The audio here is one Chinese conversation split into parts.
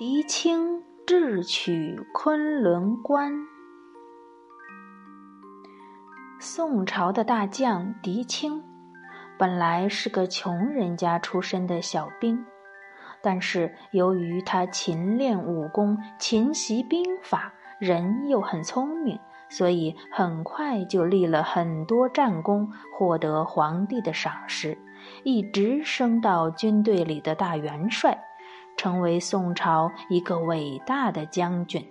狄青智取昆仑关。宋朝的大将狄青，本来是个穷人家出身的小兵，但是由于他勤练武功、勤习兵法，人又很聪明，所以很快就立了很多战功，获得皇帝的赏识，一直升到军队里的大元帅。成为宋朝一个伟大的将军。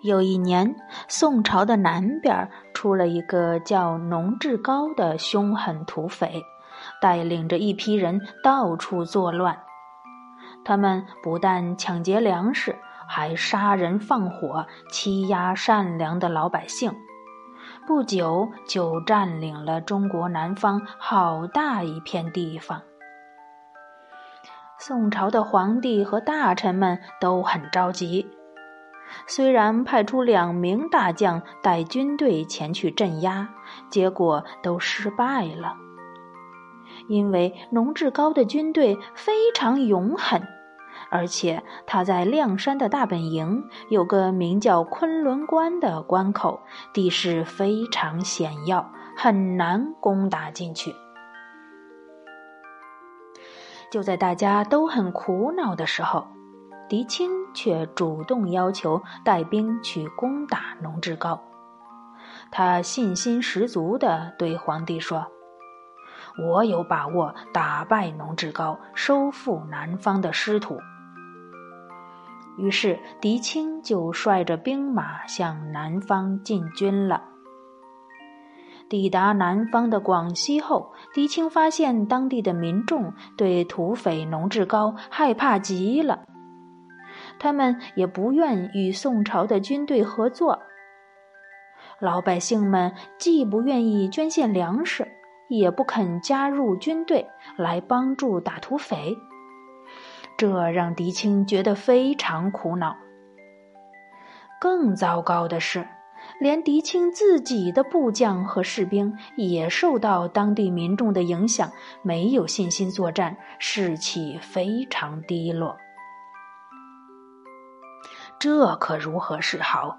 有一年，宋朝的南边出了一个叫农志高的凶狠土匪，带领着一批人到处作乱。他们不但抢劫粮食，还杀人放火，欺压善良的老百姓。不久，就占领了中国南方好大一片地方。宋朝的皇帝和大臣们都很着急，虽然派出两名大将带军队前去镇压，结果都失败了。因为龙志高的军队非常勇狠，而且他在亮山的大本营有个名叫昆仑关的关口，地势非常险要，很难攻打进去。就在大家都很苦恼的时候，狄青却主动要求带兵去攻打农志高。他信心十足地对皇帝说：“我有把握打败龙志高，收复南方的失土。”于是，狄青就率着兵马向南方进军了。抵达南方的广西后，狄青发现当地的民众对土匪农志高害怕极了，他们也不愿与宋朝的军队合作。老百姓们既不愿意捐献粮食，也不肯加入军队来帮助打土匪，这让狄青觉得非常苦恼。更糟糕的是。连狄青自己的部将和士兵也受到当地民众的影响，没有信心作战，士气非常低落。这可如何是好？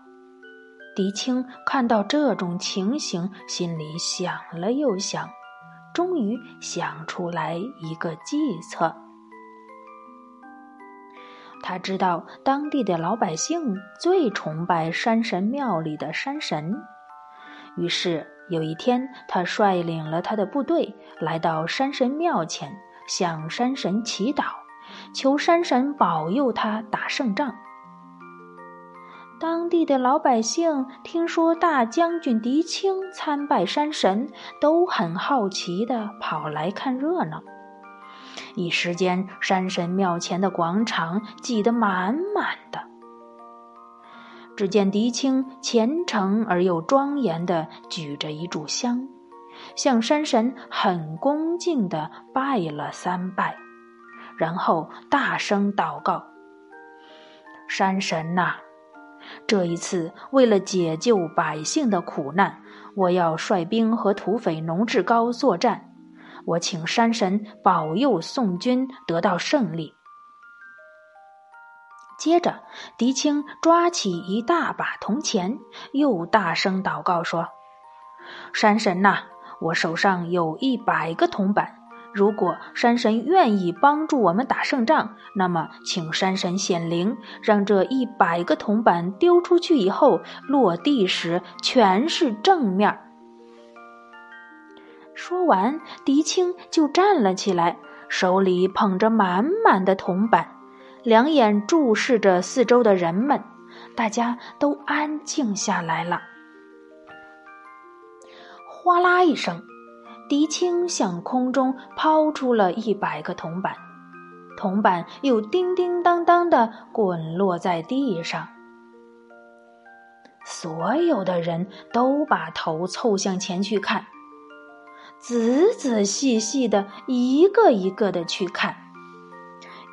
狄青看到这种情形，心里想了又想，终于想出来一个计策。他知道当地的老百姓最崇拜山神庙里的山神，于是有一天，他率领了他的部队来到山神庙前，向山神祈祷，求山神保佑他打胜仗。当地的老百姓听说大将军狄青参拜山神，都很好奇地跑来看热闹。一时间，山神庙前的广场挤得满满的。只见狄青虔诚而又庄严地举着一炷香，向山神很恭敬地拜了三拜，然后大声祷告：“山神呐，这一次为了解救百姓的苦难，我要率兵和土匪农志高作战。”我请山神保佑宋军得到胜利。接着，狄青抓起一大把铜钱，又大声祷告说：“山神呐，我手上有一百个铜板，如果山神愿意帮助我们打胜仗，那么请山神显灵，让这一百个铜板丢出去以后落地时全是正面。”说完，狄青就站了起来，手里捧着满满的铜板，两眼注视着四周的人们。大家都安静下来了。哗啦一声，狄青向空中抛出了一百个铜板，铜板又叮叮当当的滚落在地上。所有的人都把头凑向前去看。仔仔细细的，一个一个的去看，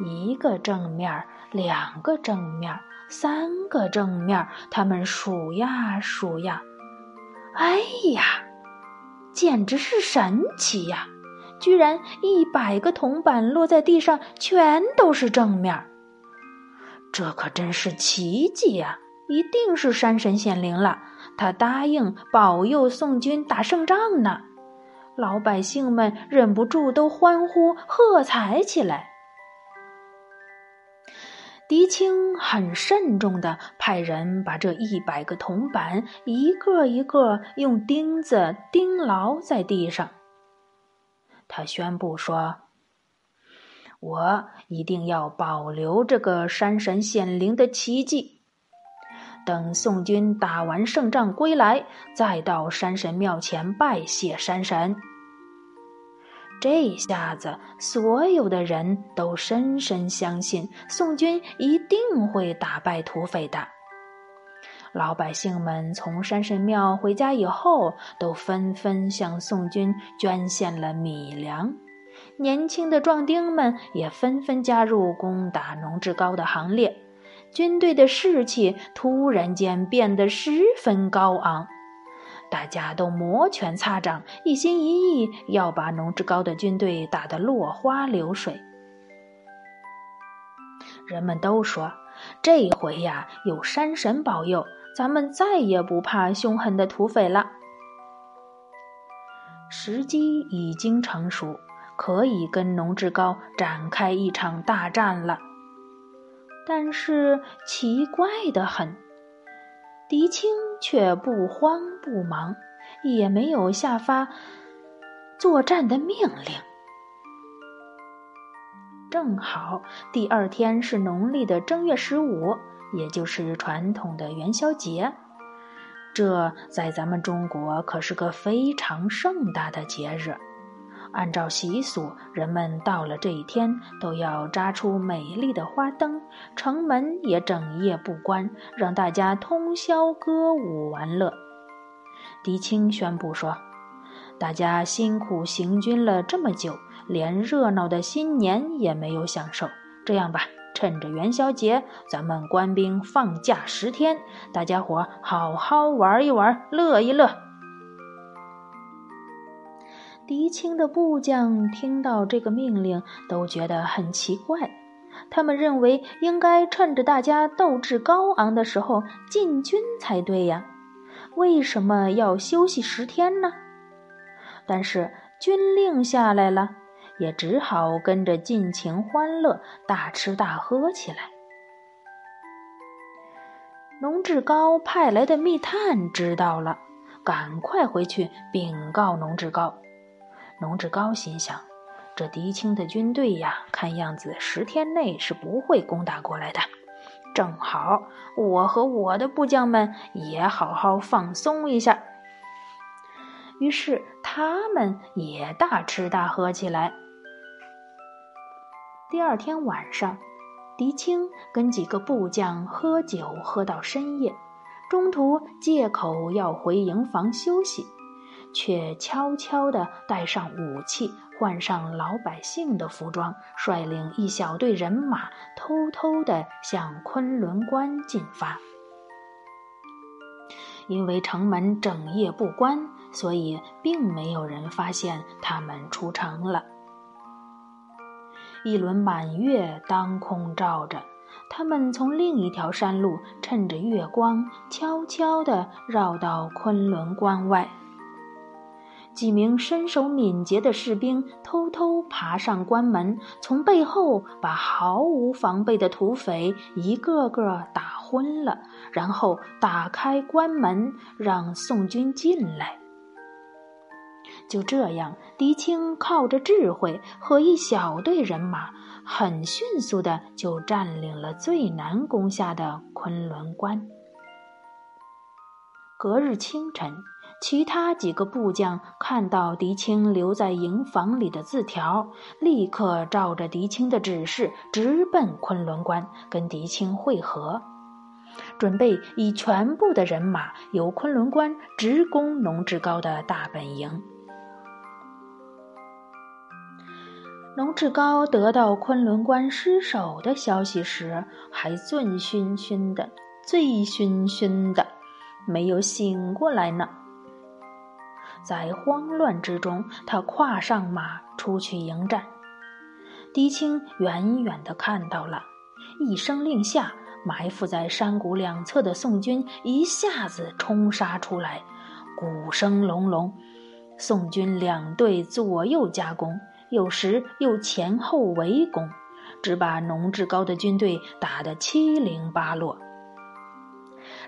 一个正面，两个正面，三个正面，他们数呀数呀，哎呀，简直是神奇呀！居然一百个铜板落在地上，全都是正面。这可真是奇迹呀！一定是山神显灵了，他答应保佑宋军打胜仗呢。老百姓们忍不住都欢呼喝彩起来。狄青很慎重的派人把这一百个铜板一个一个用钉子钉牢在地上。他宣布说：“我一定要保留这个山神显灵的奇迹。等宋军打完胜仗归来，再到山神庙前拜谢山神。”这下子，所有的人都深深相信宋军一定会打败土匪的。老百姓们从山神庙回家以后，都纷纷向宋军捐献了米粮。年轻的壮丁们也纷纷加入攻打龙志高的行列。军队的士气突然间变得十分高昂。大家都摩拳擦掌，一心一意要把农志高的军队打得落花流水。人们都说，这回呀，有山神保佑，咱们再也不怕凶狠的土匪了。时机已经成熟，可以跟农志高展开一场大战了。但是奇怪的很。狄青却不慌不忙，也没有下发作战的命令。正好第二天是农历的正月十五，也就是传统的元宵节。这在咱们中国可是个非常盛大的节日。按照习俗，人们到了这一天都要扎出美丽的花灯，城门也整夜不关，让大家通宵歌舞玩乐。狄青宣布说：“大家辛苦行军了这么久，连热闹的新年也没有享受。这样吧，趁着元宵节，咱们官兵放假十天，大家伙好好玩一玩，乐一乐。”狄青的部将听到这个命令，都觉得很奇怪。他们认为应该趁着大家斗志高昂的时候进军才对呀，为什么要休息十天呢？但是军令下来了，也只好跟着尽情欢乐，大吃大喝起来。龙志高派来的密探知道了，赶快回去禀告龙志高。龙志高心想：“这狄青的军队呀，看样子十天内是不会攻打过来的。正好我和我的部将们也好好放松一下。”于是他们也大吃大喝起来。第二天晚上，狄青跟几个部将喝酒喝到深夜，中途借口要回营房休息。却悄悄地带上武器，换上老百姓的服装，率领一小队人马，偷偷地向昆仑关进发。因为城门整夜不关，所以并没有人发现他们出城了。一轮满月当空照着，他们从另一条山路，趁着月光，悄悄地绕到昆仑关外。几名身手敏捷的士兵偷偷爬上关门，从背后把毫无防备的土匪一个个打昏了，然后打开关门，让宋军进来。就这样，狄青靠着智慧和一小队人马，很迅速的就占领了最难攻下的昆仑关。隔日清晨。其他几个部将看到狄青留在营房里的字条，立刻照着狄青的指示直奔昆仑关，跟狄青会合，准备以全部的人马由昆仑关直攻龙志高的大本营。龙志高得到昆仑关失守的消息时，还醉醺醺的，醉醺醺的，没有醒过来呢。在慌乱之中，他跨上马出去迎战。狄青远远地看到了，一声令下，埋伏在山谷两侧的宋军一下子冲杀出来，鼓声隆隆。宋军两队左右夹攻，有时又前后围攻，只把农志高的军队打得七零八落。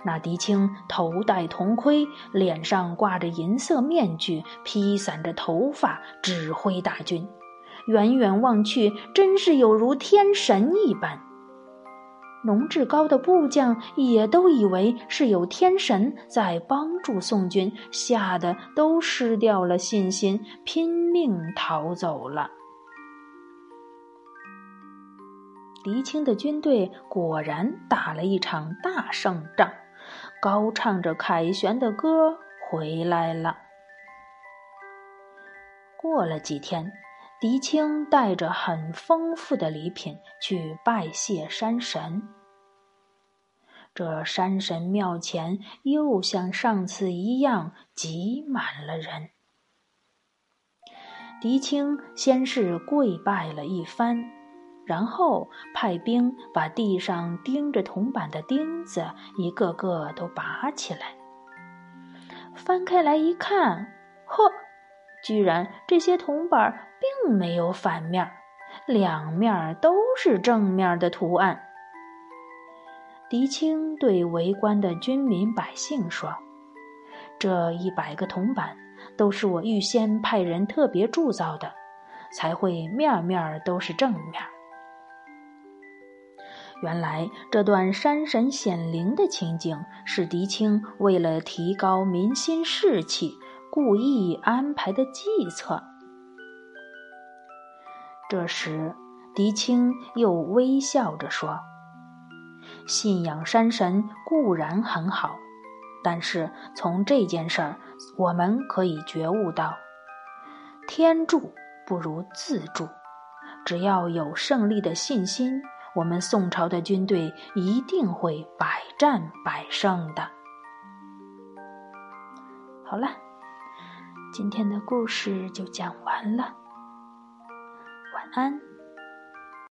那狄青头戴铜盔，脸上挂着银色面具，披散着头发，指挥大军。远远望去，真是有如天神一般。龙志高的部将也都以为是有天神在帮助宋军，吓得都失掉了信心，拼命逃走了。狄青的军队果然打了一场大胜仗，高唱着凯旋的歌回来了。过了几天。狄青带着很丰富的礼品去拜谢山神。这山神庙前又像上次一样挤满了人。狄青先是跪拜了一番，然后派兵把地上钉着铜板的钉子一个个都拔起来，翻开来一看，呵，居然这些铜板。并没有反面，两面都是正面的图案。狄青对围观的军民百姓说：“这一百个铜板都是我预先派人特别铸造的，才会面面都是正面。”原来这段山神显灵的情景，是狄青为了提高民心士气，故意安排的计策。这时，狄青又微笑着说：“信仰山神固然很好，但是从这件事儿，我们可以觉悟到，天助不如自助。只要有胜利的信心，我们宋朝的军队一定会百战百胜的。”好了，今天的故事就讲完了。晚安。